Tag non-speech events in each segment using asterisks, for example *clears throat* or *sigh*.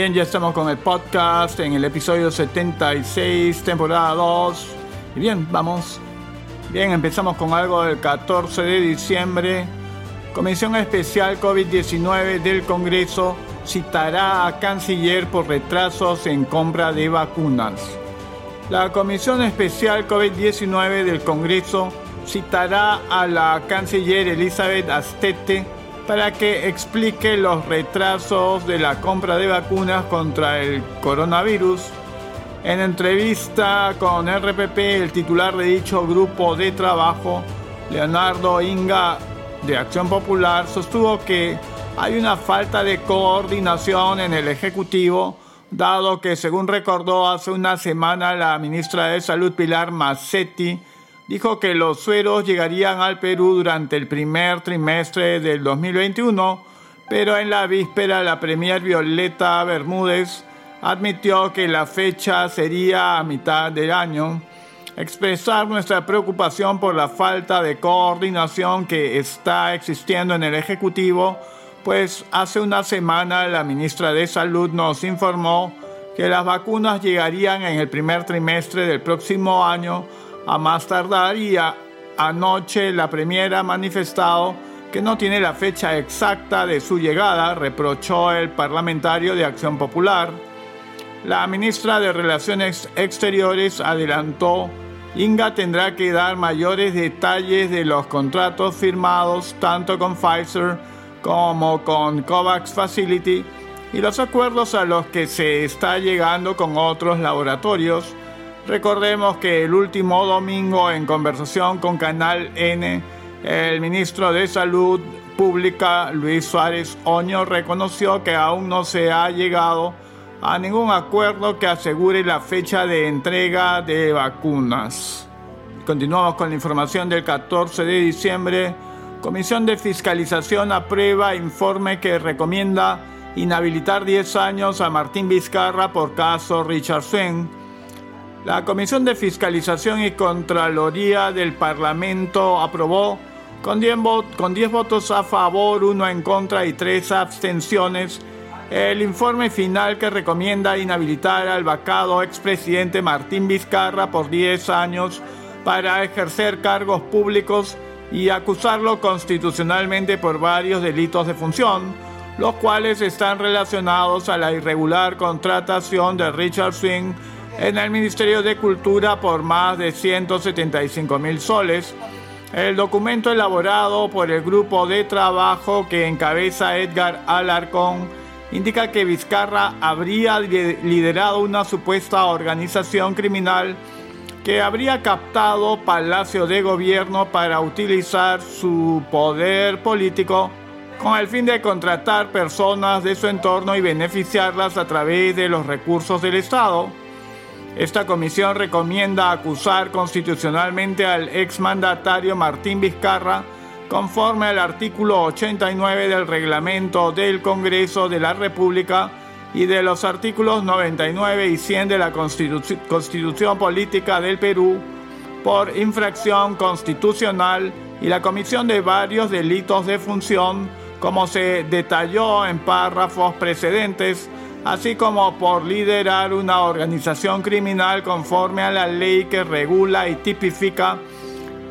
Bien, ya estamos con el podcast en el episodio 76, temporada 2. Y bien, vamos. Bien, empezamos con algo del 14 de diciembre. Comisión Especial COVID-19 del Congreso citará a canciller por retrasos en compra de vacunas. La Comisión Especial COVID-19 del Congreso citará a la canciller Elizabeth Astete para que explique los retrasos de la compra de vacunas contra el coronavirus. En entrevista con RPP, el titular de dicho grupo de trabajo, Leonardo Inga de Acción Popular, sostuvo que hay una falta de coordinación en el Ejecutivo, dado que, según recordó hace una semana la ministra de Salud Pilar Massetti, dijo que los sueros llegarían al Perú durante el primer trimestre del 2021, pero en la víspera la premier Violeta Bermúdez admitió que la fecha sería a mitad del año. Expresar nuestra preocupación por la falta de coordinación que está existiendo en el Ejecutivo, pues hace una semana la ministra de Salud nos informó que las vacunas llegarían en el primer trimestre del próximo año a más tardar y anoche la Premier ha manifestado que no tiene la fecha exacta de su llegada, reprochó el parlamentario de Acción Popular. La ministra de Relaciones Exteriores adelantó, Inga tendrá que dar mayores detalles de los contratos firmados tanto con Pfizer como con COVAX Facility y los acuerdos a los que se está llegando con otros laboratorios Recordemos que el último domingo en conversación con Canal N, el ministro de Salud Pública, Luis Suárez Oño, reconoció que aún no se ha llegado a ningún acuerdo que asegure la fecha de entrega de vacunas. Continuamos con la información del 14 de diciembre. Comisión de Fiscalización aprueba informe que recomienda inhabilitar 10 años a Martín Vizcarra por caso Richard Swing. La Comisión de Fiscalización y Contraloría del Parlamento aprobó con 10, votos a favor, uno en contra y tres abstenciones el informe final que recomienda inhabilitar al vacado expresidente Martín Vizcarra por 10 años para ejercer cargos públicos y acusarlo constitucionalmente por varios delitos de función, los cuales están relacionados a la irregular contratación de Richard Swing en el Ministerio de Cultura por más de 175 mil soles. El documento elaborado por el grupo de trabajo que encabeza Edgar Alarcón indica que Vizcarra habría liderado una supuesta organización criminal que habría captado Palacio de Gobierno para utilizar su poder político con el fin de contratar personas de su entorno y beneficiarlas a través de los recursos del Estado. Esta comisión recomienda acusar constitucionalmente al exmandatario Martín Vizcarra conforme al artículo 89 del reglamento del Congreso de la República y de los artículos 99 y 100 de la Constitución Política del Perú por infracción constitucional y la comisión de varios delitos de función, como se detalló en párrafos precedentes así como por liderar una organización criminal conforme a la ley que regula y tipifica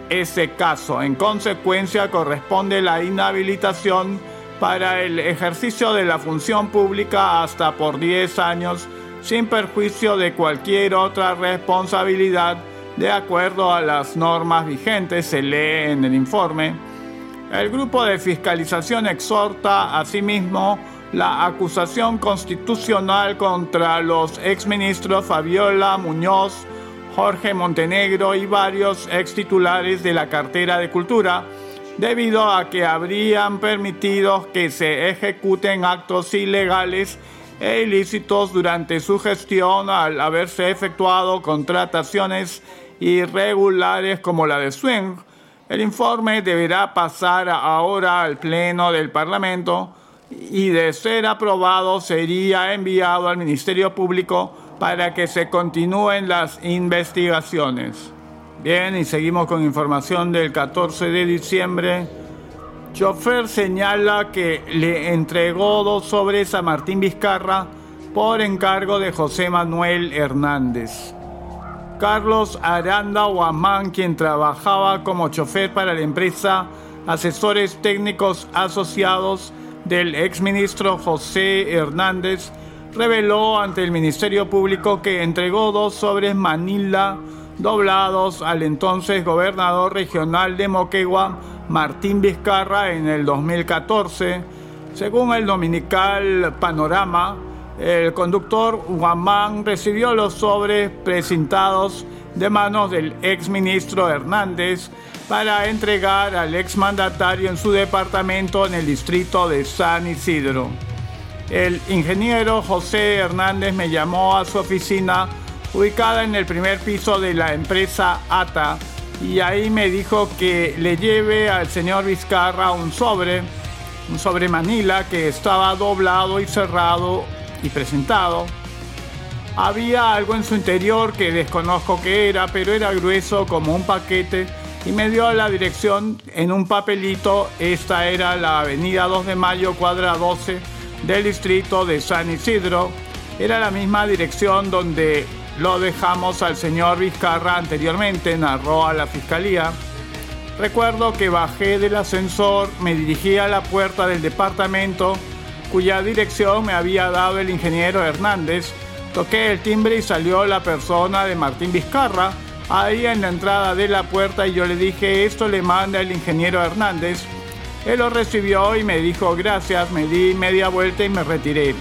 ese caso. En consecuencia, corresponde la inhabilitación para el ejercicio de la función pública hasta por 10 años, sin perjuicio de cualquier otra responsabilidad de acuerdo a las normas vigentes, se lee en el informe. El grupo de fiscalización exhorta asimismo la acusación constitucional contra los exministros Fabiola Muñoz, Jorge Montenegro y varios ex titulares de la cartera de Cultura, debido a que habrían permitido que se ejecuten actos ilegales e ilícitos durante su gestión al haberse efectuado contrataciones irregulares como la de Swing. El informe deberá pasar ahora al Pleno del Parlamento y de ser aprobado sería enviado al Ministerio Público para que se continúen las investigaciones. Bien, y seguimos con información del 14 de diciembre. Chofer señala que le entregó dos sobres a Martín Vizcarra por encargo de José Manuel Hernández. Carlos Aranda Guamán, quien trabajaba como chofer para la empresa Asesores Técnicos Asociados del exministro José Hernández, reveló ante el Ministerio Público que entregó dos sobres Manila doblados al entonces gobernador regional de Moquegua, Martín Vizcarra, en el 2014. Según el dominical Panorama, el conductor Guamán recibió los sobres presentados de manos del exministro Hernández para entregar al exmandatario en su departamento en el distrito de San Isidro. El ingeniero José Hernández me llamó a su oficina ubicada en el primer piso de la empresa ATA y ahí me dijo que le lleve al señor Vizcarra un sobre, un sobre Manila que estaba doblado y cerrado y presentado. Había algo en su interior que desconozco qué era, pero era grueso como un paquete y me dio la dirección en un papelito. Esta era la avenida 2 de Mayo, cuadra 12 del distrito de San Isidro. Era la misma dirección donde lo dejamos al señor Vizcarra anteriormente, narró a la fiscalía. Recuerdo que bajé del ascensor, me dirigí a la puerta del departamento cuya dirección me había dado el ingeniero Hernández. Toqué el timbre y salió la persona de Martín Vizcarra ahí en la entrada de la puerta y yo le dije esto le manda el ingeniero Hernández. Él lo recibió y me dijo gracias, me di media vuelta y me retiré.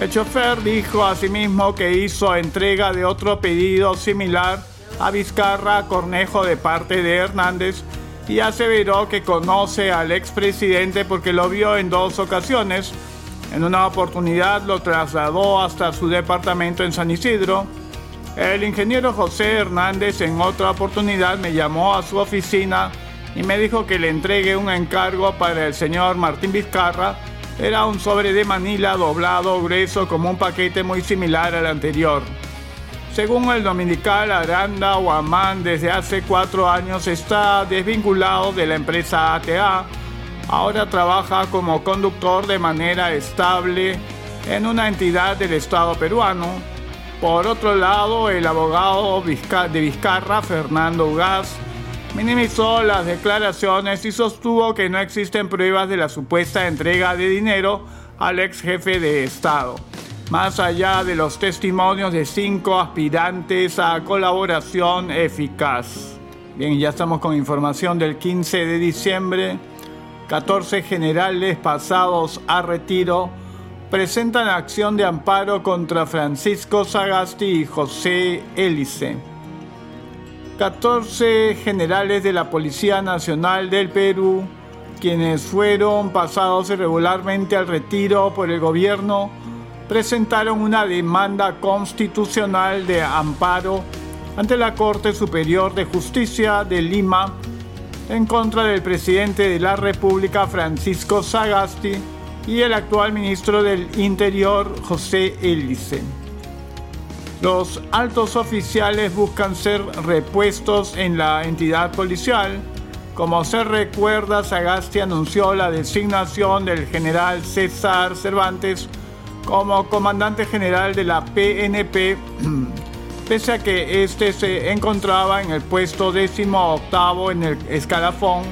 El chofer dijo asimismo que hizo entrega de otro pedido similar a Vizcarra Cornejo de parte de Hernández y aseveró que conoce al expresidente porque lo vio en dos ocasiones. En una oportunidad lo trasladó hasta su departamento en San Isidro. El ingeniero José Hernández en otra oportunidad me llamó a su oficina y me dijo que le entregue un encargo para el señor Martín Vizcarra. Era un sobre de Manila doblado grueso como un paquete muy similar al anterior. Según el dominical Aranda Guamán, desde hace cuatro años está desvinculado de la empresa ATA. Ahora trabaja como conductor de manera estable en una entidad del Estado peruano. Por otro lado, el abogado de Vizcarra, Fernando Ugaz, minimizó las declaraciones y sostuvo que no existen pruebas de la supuesta entrega de dinero al ex jefe de Estado más allá de los testimonios de cinco aspirantes a colaboración eficaz. Bien, ya estamos con información del 15 de diciembre. 14 generales pasados a retiro presentan acción de amparo contra Francisco Sagasti y José Hélice. 14 generales de la Policía Nacional del Perú, quienes fueron pasados irregularmente al retiro por el gobierno, presentaron una demanda constitucional de amparo ante la Corte Superior de Justicia de Lima en contra del presidente de la República Francisco Sagasti y el actual ministro del Interior José Elice. Los altos oficiales buscan ser repuestos en la entidad policial. Como se recuerda, Sagasti anunció la designación del general César Cervantes como comandante general de la PNP, *clears throat* pese a que este se encontraba en el puesto décimo octavo en el escalafón,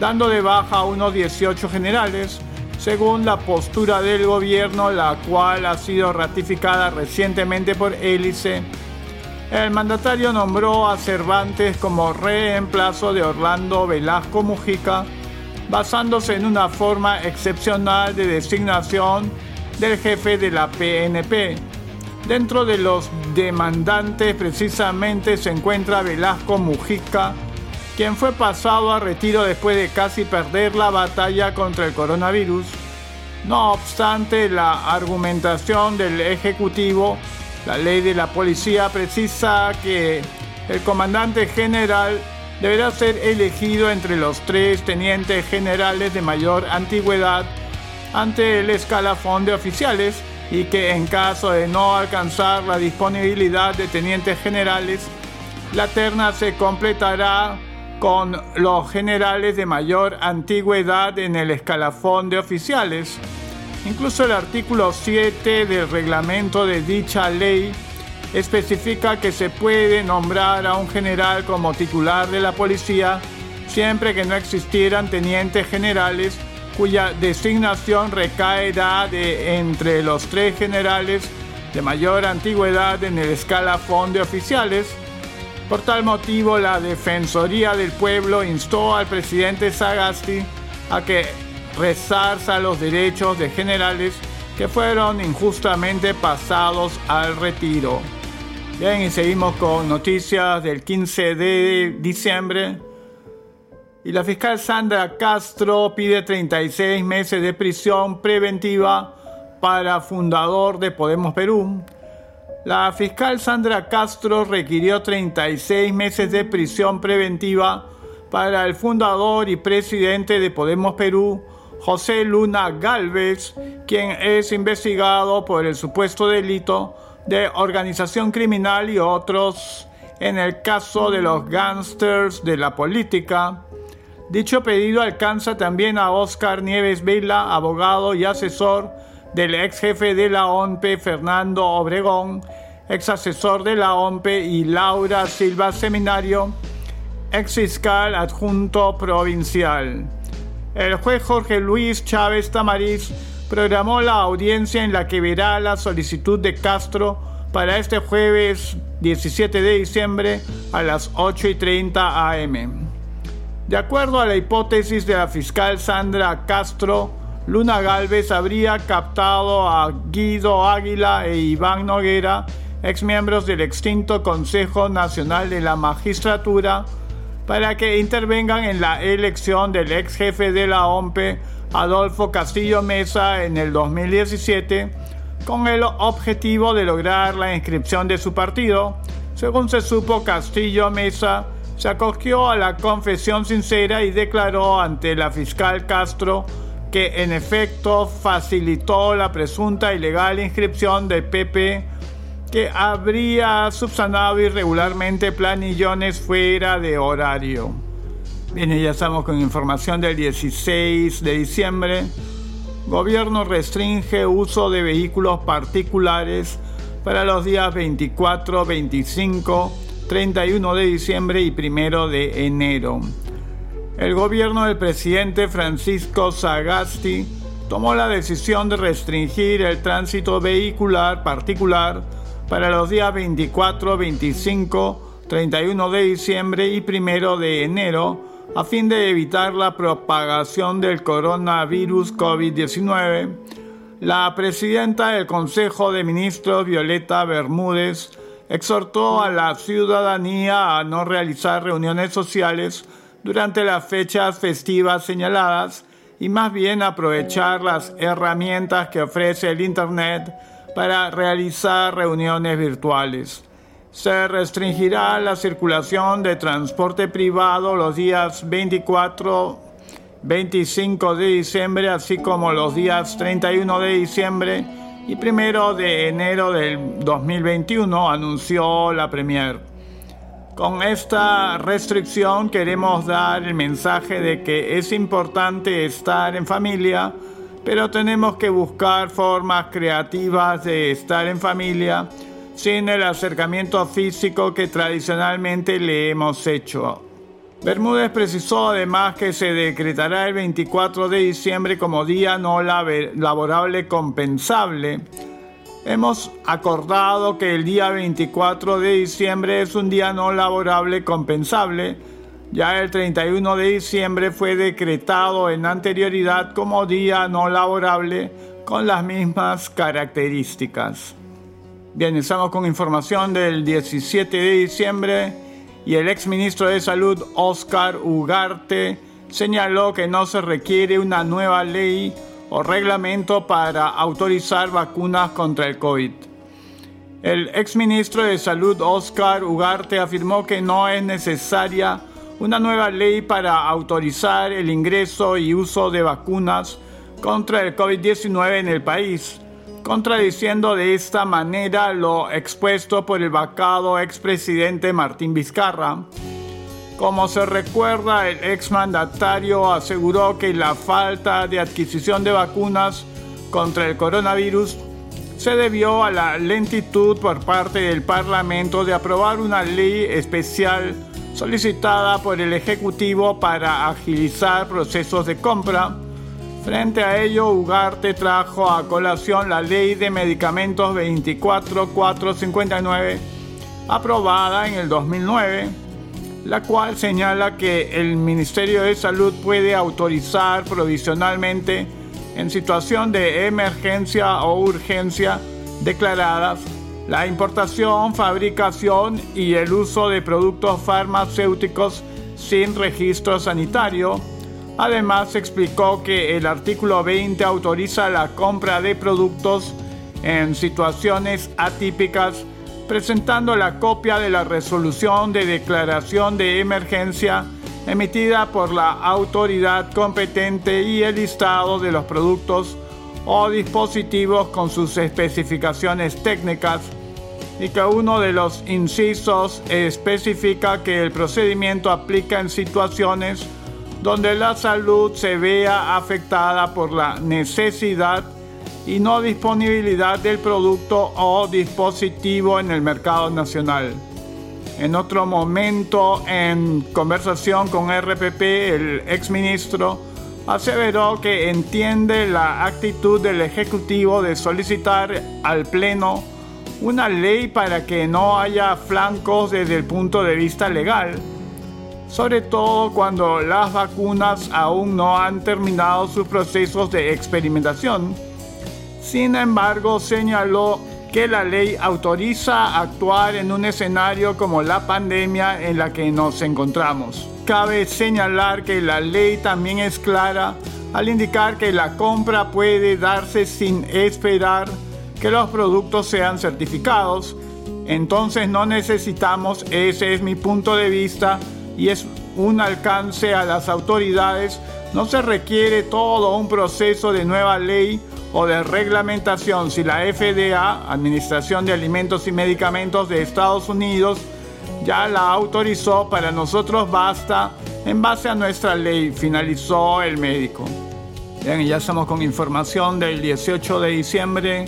dando de baja a unos 18 generales, según la postura del gobierno, la cual ha sido ratificada recientemente por Hélice. El mandatario nombró a Cervantes como reemplazo de Orlando Velasco Mujica, basándose en una forma excepcional de designación del jefe de la PNP. Dentro de los demandantes precisamente se encuentra Velasco Mujica, quien fue pasado a retiro después de casi perder la batalla contra el coronavirus. No obstante, la argumentación del Ejecutivo, la ley de la policía precisa que el comandante general deberá ser elegido entre los tres tenientes generales de mayor antigüedad ante el escalafón de oficiales y que en caso de no alcanzar la disponibilidad de tenientes generales, la terna se completará con los generales de mayor antigüedad en el escalafón de oficiales. Incluso el artículo 7 del reglamento de dicha ley especifica que se puede nombrar a un general como titular de la policía siempre que no existieran tenientes generales cuya designación recaerá de entre los tres generales de mayor antigüedad en el escalafón de oficiales. Por tal motivo, la Defensoría del Pueblo instó al presidente Sagasti a que rezarza los derechos de generales que fueron injustamente pasados al retiro. Bien, y seguimos con noticias del 15 de diciembre. Y la fiscal Sandra Castro pide 36 meses de prisión preventiva para fundador de Podemos Perú. La fiscal Sandra Castro requirió 36 meses de prisión preventiva para el fundador y presidente de Podemos Perú, José Luna Galvez, quien es investigado por el supuesto delito de organización criminal y otros en el caso de los gángsters de la política. Dicho pedido alcanza también a Oscar Nieves Vela, abogado y asesor del ex jefe de la OMPE Fernando Obregón, ex asesor de la OMPE y Laura Silva Seminario, ex fiscal adjunto provincial. El juez Jorge Luis Chávez Tamariz programó la audiencia en la que verá la solicitud de Castro para este jueves 17 de diciembre a las 8 y 30 am. De acuerdo a la hipótesis de la fiscal Sandra Castro, Luna Galvez habría captado a Guido Águila e Iván Noguera, exmiembros del extinto Consejo Nacional de la Magistratura, para que intervengan en la elección del ex jefe de la OMPE, Adolfo Castillo Mesa, en el 2017, con el objetivo de lograr la inscripción de su partido. Según se supo, Castillo Mesa se acogió a la confesión sincera y declaró ante la fiscal Castro que en efecto facilitó la presunta ilegal inscripción de PP que habría subsanado irregularmente planillones fuera de horario. Bien, ya estamos con información del 16 de diciembre. Gobierno restringe uso de vehículos particulares para los días 24, 25, 31 de diciembre y 1 de enero. El gobierno del presidente Francisco Sagasti tomó la decisión de restringir el tránsito vehicular particular para los días 24, 25, 31 de diciembre y 1 de enero a fin de evitar la propagación del coronavirus COVID-19. La presidenta del Consejo de Ministros, Violeta Bermúdez, exhortó a la ciudadanía a no realizar reuniones sociales durante las fechas festivas señaladas y más bien aprovechar las herramientas que ofrece el Internet para realizar reuniones virtuales. Se restringirá la circulación de transporte privado los días 24, 25 de diciembre, así como los días 31 de diciembre y 1 de enero del 2021, anunció la Premier. Con esta restricción queremos dar el mensaje de que es importante estar en familia, pero tenemos que buscar formas creativas de estar en familia sin el acercamiento físico que tradicionalmente le hemos hecho. Bermúdez precisó además que se decretará el 24 de diciembre como día no laborable compensable hemos acordado que el día 24 de diciembre es un día no laborable compensable. Ya el 31 de diciembre fue decretado en anterioridad como día no laborable con las mismas características. Bien, estamos con información del 17 de diciembre y el exministro de Salud Oscar Ugarte señaló que no se requiere una nueva ley o reglamento para autorizar vacunas contra el COVID. El exministro de Salud Oscar Ugarte afirmó que no es necesaria una nueva ley para autorizar el ingreso y uso de vacunas contra el COVID-19 en el país, contradiciendo de esta manera lo expuesto por el vacado expresidente Martín Vizcarra, como se recuerda, el exmandatario aseguró que la falta de adquisición de vacunas contra el coronavirus se debió a la lentitud por parte del Parlamento de aprobar una ley especial solicitada por el Ejecutivo para agilizar procesos de compra. Frente a ello, Ugarte trajo a colación la Ley de Medicamentos 24459, aprobada en el 2009, la cual señala que el Ministerio de Salud puede autorizar provisionalmente en situación de emergencia o urgencia declaradas la importación, fabricación y el uso de productos farmacéuticos sin registro sanitario. Además, explicó que el artículo 20 autoriza la compra de productos en situaciones atípicas, presentando la copia de la resolución de declaración de emergencia emitida por la autoridad competente y el listado de los productos o dispositivos con sus especificaciones técnicas y que uno de los incisos especifica que el procedimiento aplica en situaciones donde la salud se vea afectada por la necesidad y no disponibilidad del producto o dispositivo en el mercado nacional. En otro momento, en conversación con RPP, el exministro aseveró que entiende la actitud del Ejecutivo de solicitar al Pleno una ley para que no haya flancos desde el punto de vista legal, sobre todo cuando las vacunas aún no han terminado sus procesos de experimentación. Sin embargo, señaló que la ley autoriza actuar en un escenario como la pandemia en la que nos encontramos. Cabe señalar que la ley también es clara al indicar que la compra puede darse sin esperar que los productos sean certificados. Entonces no necesitamos, ese es mi punto de vista, y es un alcance a las autoridades. No se requiere todo un proceso de nueva ley o de reglamentación si la FDA, Administración de Alimentos y Medicamentos de Estados Unidos, ya la autorizó, para nosotros basta en base a nuestra ley, finalizó el médico. Bien, ya estamos con información del 18 de diciembre.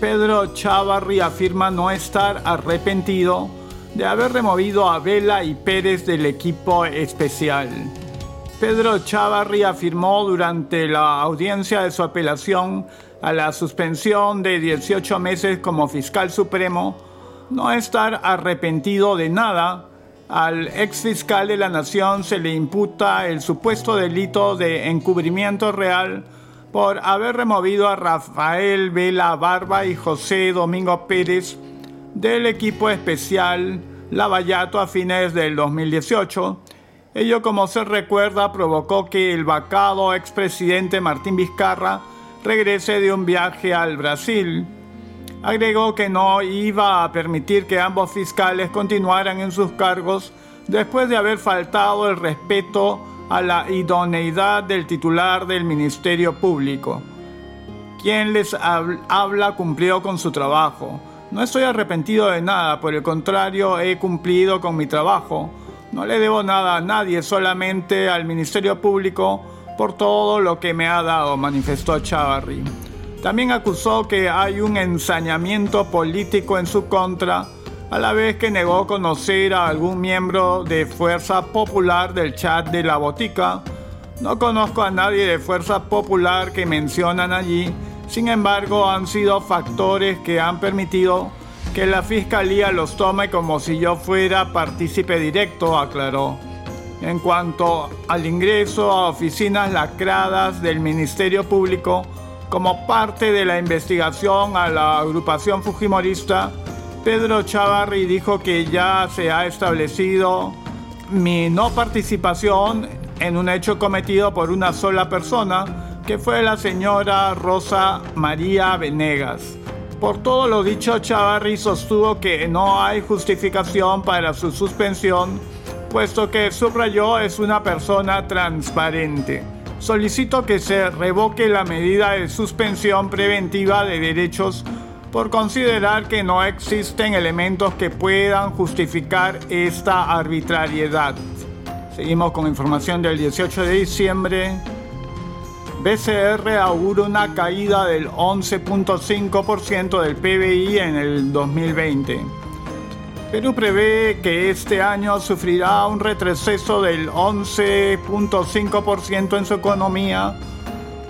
Pedro Chavarri afirma no estar arrepentido de haber removido a Vela y Pérez del equipo especial. Pedro Chavarri afirmó durante la audiencia de su apelación a la suspensión de 18 meses como fiscal supremo no estar arrepentido de nada. Al ex fiscal de la Nación se le imputa el supuesto delito de encubrimiento real por haber removido a Rafael Vela Barba y José Domingo Pérez del equipo especial Lavallato a fines del 2018 Ello, como se recuerda, provocó que el vacado expresidente Martín Vizcarra regrese de un viaje al Brasil. Agregó que no iba a permitir que ambos fiscales continuaran en sus cargos después de haber faltado el respeto a la idoneidad del titular del Ministerio Público. Quien les habla cumplió con su trabajo. No estoy arrepentido de nada, por el contrario, he cumplido con mi trabajo no le debo nada a nadie, solamente al Ministerio Público por todo lo que me ha dado, manifestó Chavarri. También acusó que hay un ensañamiento político en su contra, a la vez que negó conocer a algún miembro de Fuerza Popular del chat de la botica. No conozco a nadie de Fuerza Popular que mencionan allí, sin embargo han sido factores que han permitido que la fiscalía los tome como si yo fuera partícipe directo, aclaró. En cuanto al ingreso a oficinas lacradas del Ministerio Público como parte de la investigación a la agrupación Fujimorista, Pedro Chavarri dijo que ya se ha establecido mi no participación en un hecho cometido por una sola persona, que fue la señora Rosa María Venegas. Por todo lo dicho, Chavarri sostuvo que no hay justificación para su suspensión, puesto que subrayó es una persona transparente. Solicito que se revoque la medida de suspensión preventiva de derechos por considerar que no existen elementos que puedan justificar esta arbitrariedad. Seguimos con información del 18 de diciembre. BCR augura una caída del 11.5% del PBI en el 2020. Perú prevé que este año sufrirá un retroceso del 11.5% en su economía,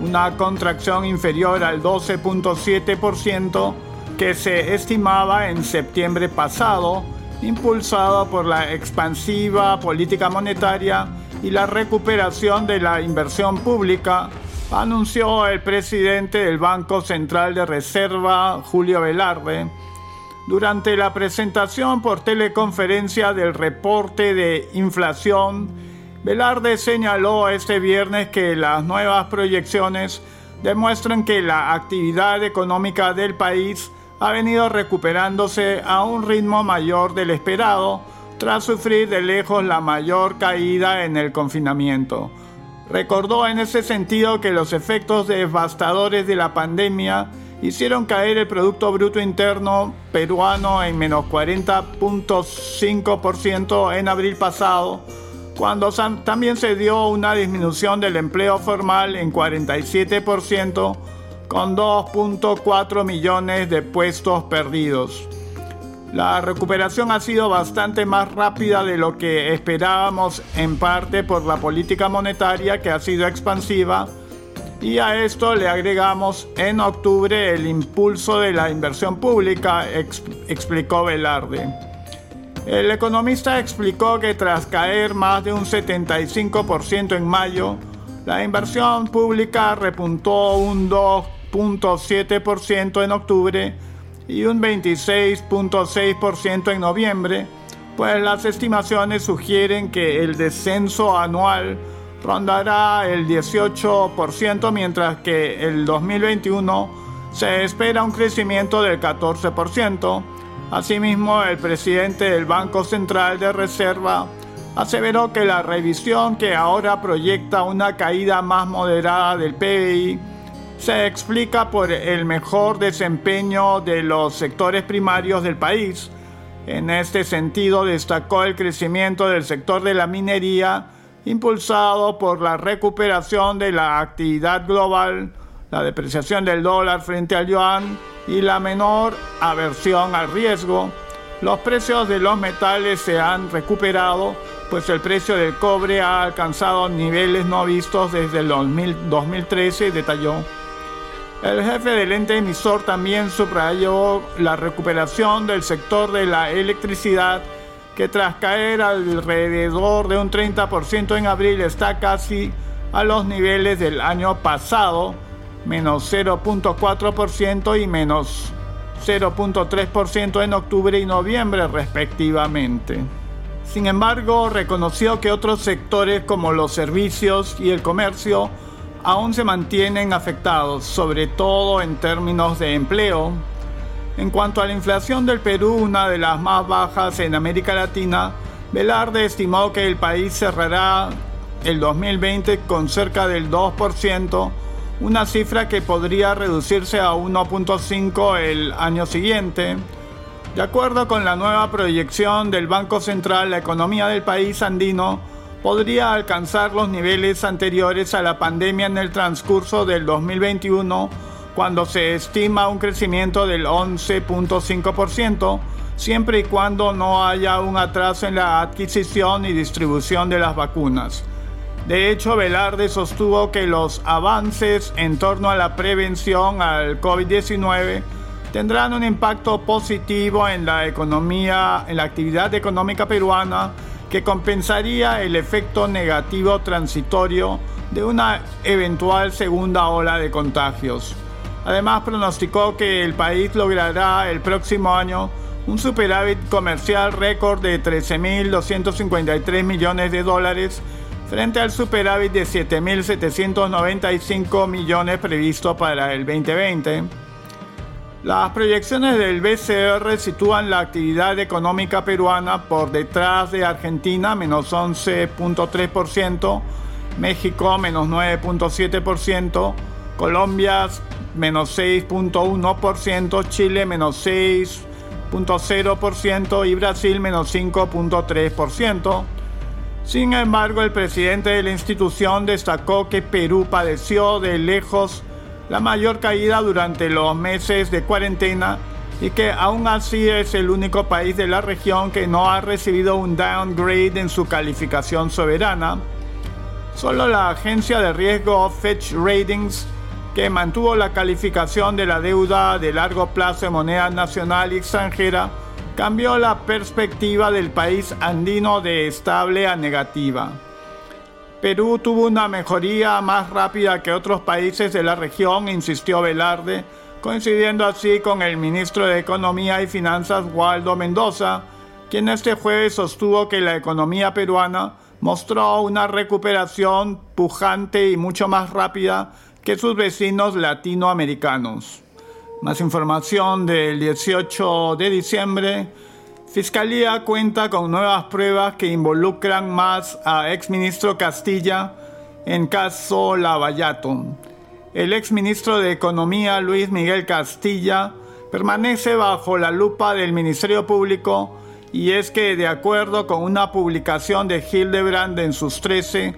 una contracción inferior al 12.7% que se estimaba en septiembre pasado, impulsada por la expansiva política monetaria y la recuperación de la inversión pública anunció el presidente del Banco Central de Reserva, Julio Velarde, durante la presentación por teleconferencia del reporte de inflación. Velarde señaló este viernes que las nuevas proyecciones demuestran que la actividad económica del país ha venido recuperándose a un ritmo mayor del esperado tras sufrir de lejos la mayor caída en el confinamiento. Recordó en ese sentido que los efectos devastadores de la pandemia hicieron caer el Producto Bruto Interno peruano en menos 40.5% en abril pasado, cuando también se dio una disminución del empleo formal en 47%, con 2.4 millones de puestos perdidos. La recuperación ha sido bastante más rápida de lo que esperábamos en parte por la política monetaria que ha sido expansiva y a esto le agregamos en octubre el impulso de la inversión pública, explicó Velarde. El economista explicó que tras caer más de un 75% en mayo, la inversión pública repuntó un 2.7% en octubre y un 26.6% en noviembre, pues las estimaciones sugieren que el descenso anual rondará el 18%, mientras que el 2021 se espera un crecimiento del 14%. Asimismo, el presidente del Banco Central de Reserva aseveró que la revisión que ahora proyecta una caída más moderada del PIB se explica por el mejor desempeño de los sectores primarios del país. En este sentido, destacó el crecimiento del sector de la minería, impulsado por la recuperación de la actividad global, la depreciación del dólar frente al yuan y la menor aversión al riesgo. Los precios de los metales se han recuperado, pues el precio del cobre ha alcanzado niveles no vistos desde el 2013, detalló. El jefe del ente emisor también subrayó la recuperación del sector de la electricidad que tras caer alrededor de un 30% en abril está casi a los niveles del año pasado, menos 0.4% y menos 0.3% en octubre y noviembre respectivamente. Sin embargo, reconoció que otros sectores como los servicios y el comercio aún se mantienen afectados, sobre todo en términos de empleo. En cuanto a la inflación del Perú, una de las más bajas en América Latina, Velarde estimó que el país cerrará el 2020 con cerca del 2%, una cifra que podría reducirse a 1.5 el año siguiente. De acuerdo con la nueva proyección del Banco Central, la economía del país andino podría alcanzar los niveles anteriores a la pandemia en el transcurso del 2021, cuando se estima un crecimiento del 11.5%, siempre y cuando no haya un atraso en la adquisición y distribución de las vacunas. De hecho, Velarde sostuvo que los avances en torno a la prevención al COVID-19 tendrán un impacto positivo en la economía, en la actividad económica peruana que compensaría el efecto negativo transitorio de una eventual segunda ola de contagios. Además, pronosticó que el país logrará el próximo año un superávit comercial récord de 13.253 millones de dólares frente al superávit de 7.795 millones previsto para el 2020. Las proyecciones del BCR sitúan la actividad económica peruana por detrás de Argentina, menos 11.3%, México, menos 9.7%, Colombia, menos 6.1%, Chile, menos 6.0% y Brasil, menos 5.3%. Sin embargo, el presidente de la institución destacó que Perú padeció de lejos la mayor caída durante los meses de cuarentena y que aún así es el único país de la región que no ha recibido un downgrade en su calificación soberana. Solo la agencia de riesgo Fetch Ratings, que mantuvo la calificación de la deuda de largo plazo de moneda nacional y extranjera, cambió la perspectiva del país andino de estable a negativa. Perú tuvo una mejoría más rápida que otros países de la región, insistió Velarde, coincidiendo así con el ministro de Economía y Finanzas Waldo Mendoza, quien este jueves sostuvo que la economía peruana mostró una recuperación pujante y mucho más rápida que sus vecinos latinoamericanos. Más información del 18 de diciembre. Fiscalía cuenta con nuevas pruebas que involucran más a exministro Castilla en caso Lavallato. El exministro de Economía Luis Miguel Castilla permanece bajo la lupa del Ministerio Público y es que de acuerdo con una publicación de Hildebrand en sus 13,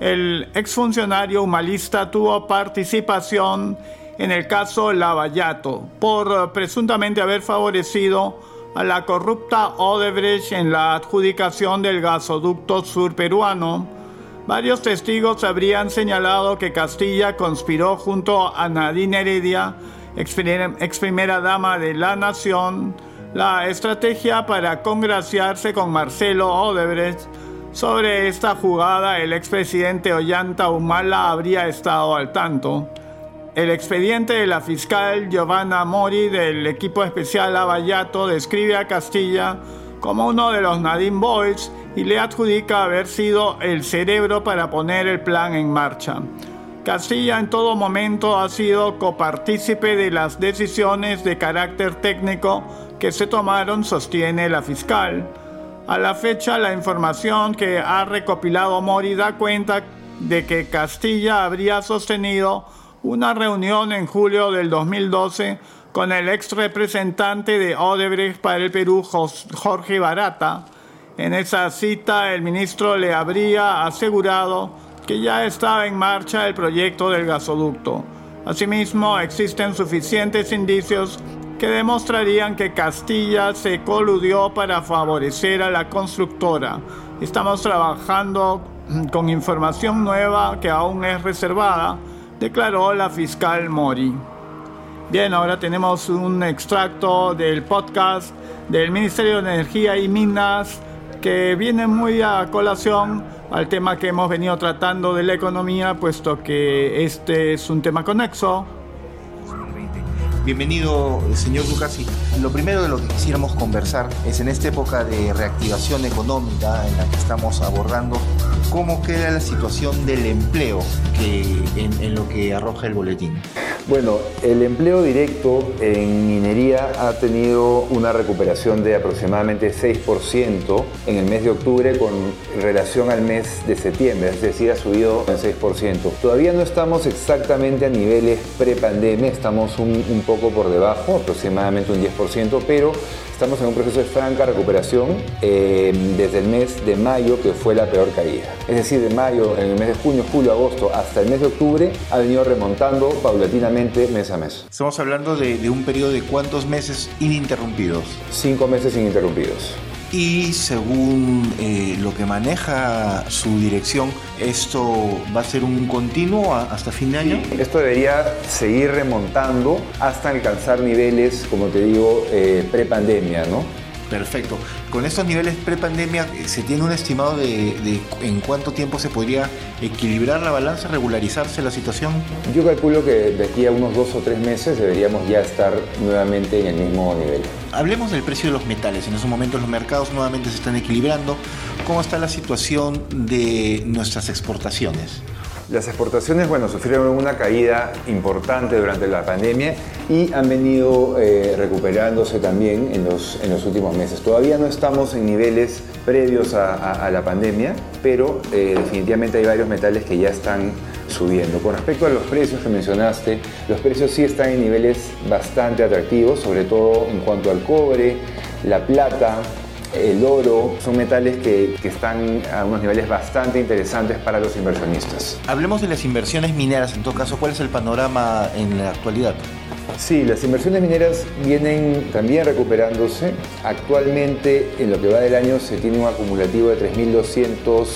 el exfuncionario humanista tuvo participación en el caso Lavallato por presuntamente haber favorecido a la corrupta Odebrecht en la adjudicación del gasoducto sur peruano. Varios testigos habrían señalado que Castilla conspiró junto a Nadine Heredia, ex primera dama de la nación, la estrategia para congraciarse con Marcelo Odebrecht. Sobre esta jugada, el expresidente Ollanta Humala habría estado al tanto. El expediente de la fiscal Giovanna Mori del equipo especial Avallato describe a Castilla como uno de los Nadine Boys y le adjudica haber sido el cerebro para poner el plan en marcha. Castilla en todo momento ha sido copartícipe de las decisiones de carácter técnico que se tomaron, sostiene la fiscal. A la fecha, la información que ha recopilado Mori da cuenta de que Castilla habría sostenido una reunión en julio del 2012 con el ex representante de Odebrecht para el Perú, Jorge Barata. En esa cita el ministro le habría asegurado que ya estaba en marcha el proyecto del gasoducto. Asimismo, existen suficientes indicios que demostrarían que Castilla se coludió para favorecer a la constructora. Estamos trabajando con información nueva que aún es reservada declaró la fiscal Mori. Bien, ahora tenemos un extracto del podcast del Ministerio de Energía y Minas que viene muy a colación al tema que hemos venido tratando de la economía, puesto que este es un tema conexo. Bienvenido, señor Ducasi. Lo primero de lo que quisiéramos conversar es en esta época de reactivación económica en la que estamos abordando, cómo queda la situación del empleo que, en, lo que arroja el boletín. Bueno, el empleo directo en minería ha tenido una recuperación de aproximadamente 6% en el mes de octubre con relación al mes de septiembre, es decir, ha subido en 6%. Todavía no estamos exactamente a niveles pre-pandemia, estamos un, un poco por debajo, aproximadamente un 10%, pero estamos en un proceso de franca recuperación eh, desde el mes de mayo, que fue la peor caída. Es decir, de mayo, en el mes de junio, julio, agosto, hasta el mes de octubre, ha venido remontando paulatinamente mes a mes. Estamos hablando de, de un periodo de cuántos meses ininterrumpidos. Cinco meses ininterrumpidos y según eh, lo que maneja su dirección, ¿esto va a ser un continuo hasta fin de año? Esto debería seguir remontando hasta alcanzar niveles, como te digo, eh, pre-pandemia, ¿no? Perfecto. Con estos niveles pre-pandemia, eh, ¿se tiene un estimado de, en cuánto tiempo se podría equilibrar la balanza, regularizarse la situación? Yo calculo que de aquí a unos dos o tres meses deberíamos ya estar nuevamente en el mismo nivel. Hablemos del precio de los metales. En esos momentos los mercados nuevamente se están equilibrando. ¿Cómo está la situación de nuestras exportaciones? Las exportaciones, bueno, sufrieron una caída importante durante la pandemia y han venido eh, recuperándose también en los, últimos meses. Todavía no estamos en niveles previos a, la pandemia, pero eh, definitivamente hay varios metales que ya están subiendo. Con respecto a los precios que mencionaste, los precios sí están en niveles bastante atractivos, sobre todo en cuanto al cobre, la plata, el oro, son metales que, que están a unos niveles bastante interesantes para los inversionistas. Hablemos de las inversiones mineras, en todo caso, ¿cuál es el panorama en la actualidad? Sí, las inversiones mineras vienen también recuperándose. Actualmente, en lo que va del año, se tiene un acumulativo de 3.200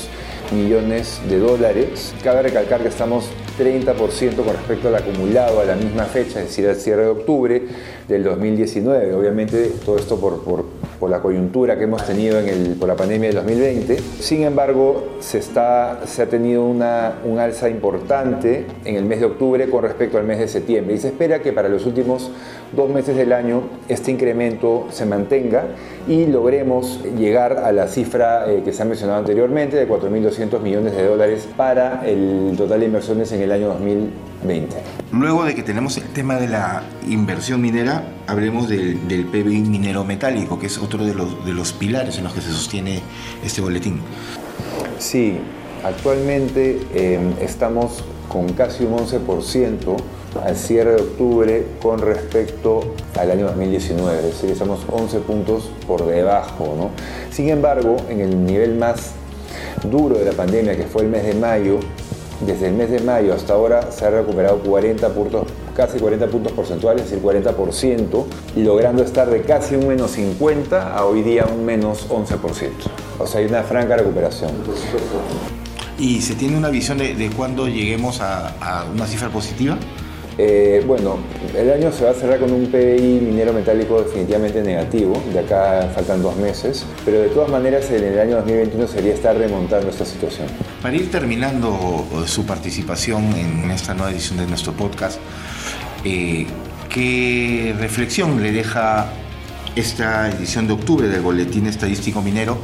millones de dólares. Cabe recalcar que estamos 30% con respecto al acumulado a la misma fecha, es decir, al cierre de octubre del 2019. Obviamente todo esto por, por, por la coyuntura que hemos tenido en el, por la pandemia del 2020. Sin embargo, se, está, se ha tenido una, un alza importante en el mes de octubre con respecto al mes de septiembre y se espera que para los últimos dos meses del año este incremento se mantenga y logremos llegar a la cifra eh, que se ha mencionado anteriormente de 4.200 millones de dólares para el total de inversiones en el año 2020. Luego de que tenemos el tema de la inversión minera, hablemos del, del PBI minero metálico, que es otro de los, de los pilares en los que se sostiene este boletín. Sí, actualmente eh, estamos con casi un 11% al cierre de octubre con respecto al año 2019, es decir, estamos 11 puntos por debajo. ¿no? Sin embargo, en el nivel más duro de la pandemia, que fue el mes de mayo, desde el mes de mayo hasta ahora se ha recuperado 40 puntos, casi 40 puntos porcentuales, es decir, 40%, logrando estar de casi un menos 50 a hoy día un menos 11%. O sea, hay una franca recuperación. ¿Y se tiene una visión de, cuándo lleguemos a una cifra positiva? Eh, bueno, el año se va a cerrar con un PBI minero metálico definitivamente negativo, de acá faltan dos meses, pero de todas maneras en el año 2021 sería estar remontando esta situación. Para ir terminando su participación en esta nueva edición de nuestro podcast, eh, ¿qué reflexión le deja esta edición de octubre del Boletín Estadístico Minero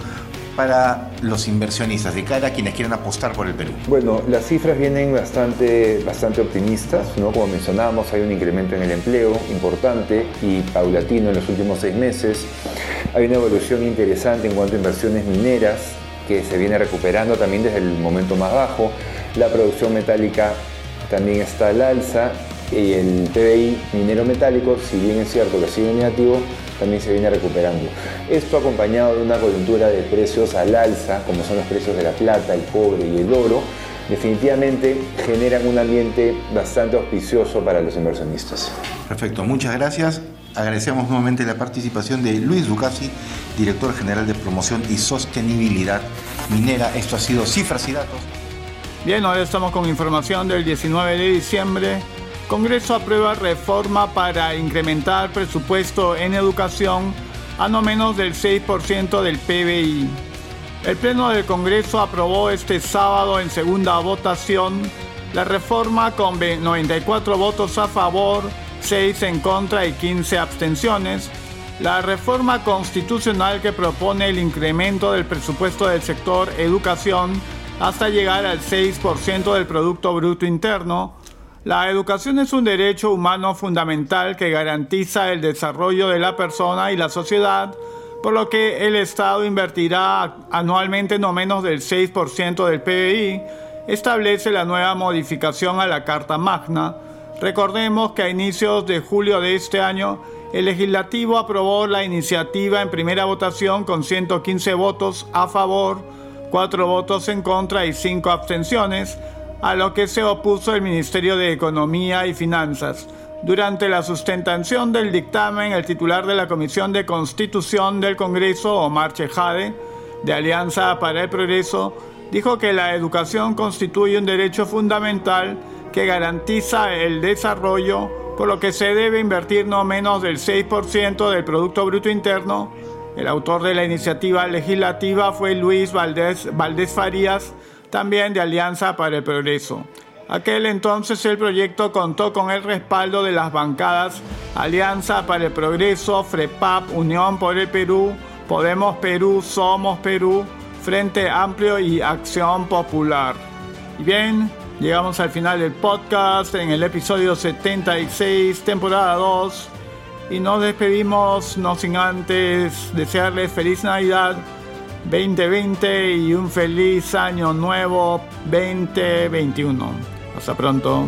para los inversionistas, de cara a quienes quieran apostar por el Perú? Bueno, las cifras vienen bastante, bastante optimistas, ¿no? Como mencionábamos, hay un incremento en el empleo importante y paulatino en los últimos seis meses. Hay una evolución interesante en cuanto a inversiones mineras, que se viene recuperando también desde el momento más bajo. La producción metálica también está al alza y el PBI minero metálico, si bien es cierto que sigue negativo, también se viene recuperando. Esto acompañado de una coyuntura de precios al alza, como son los precios de la plata, el cobre y el oro, definitivamente generan un ambiente bastante auspicioso para los inversionistas. Perfecto, muchas gracias. Agradecemos nuevamente la participación de Luis Ducasi, director general de promoción y sostenibilidad minera. Esto ha sido Cifras y Datos. Bien, ahora estamos con información del 19 de diciembre. Congreso aprueba reforma para incrementar presupuesto en educación a no menos del 6% del PBI. El Pleno del Congreso aprobó este sábado en segunda votación la reforma con 94 votos a favor, 6 en contra y 15 abstenciones. La reforma constitucional que propone el incremento del presupuesto del sector educación hasta llegar al 6% del Producto Bruto Interno, la educación es un derecho humano fundamental que garantiza el desarrollo de la persona y la sociedad, por lo que el Estado invertirá anualmente no menos del 6% del PBI, establece la nueva modificación a la Carta Magna. Recordemos que a inicios de julio de este año, el legislativo aprobó la iniciativa en primera votación con 115 votos a favor, 4 votos en contra y 5 abstenciones, a lo que se opuso el Ministerio de Economía y Finanzas. Durante la sustentación del dictamen, el titular de la Comisión de Constitución del Congreso, Omar Chejade, de Alianza para el Progreso, dijo que la educación constituye un derecho fundamental que garantiza el desarrollo, por lo que se debe invertir no menos del 6% del Producto Bruto Interno. El autor de la iniciativa legislativa fue Luis Valdés, Valdés Farías, también de Alianza para el Progreso. Aquel entonces el proyecto contó con el respaldo de las bancadas Alianza para el Progreso, FREPAP, Unión por el Perú, Podemos Perú, Somos Perú, Frente Amplio y Acción Popular. Y bien, llegamos al final del podcast en el episodio 76, temporada 2. Y nos despedimos, no sin antes desearles feliz Navidad 2020 y un feliz año nuevo 2021. Hasta pronto.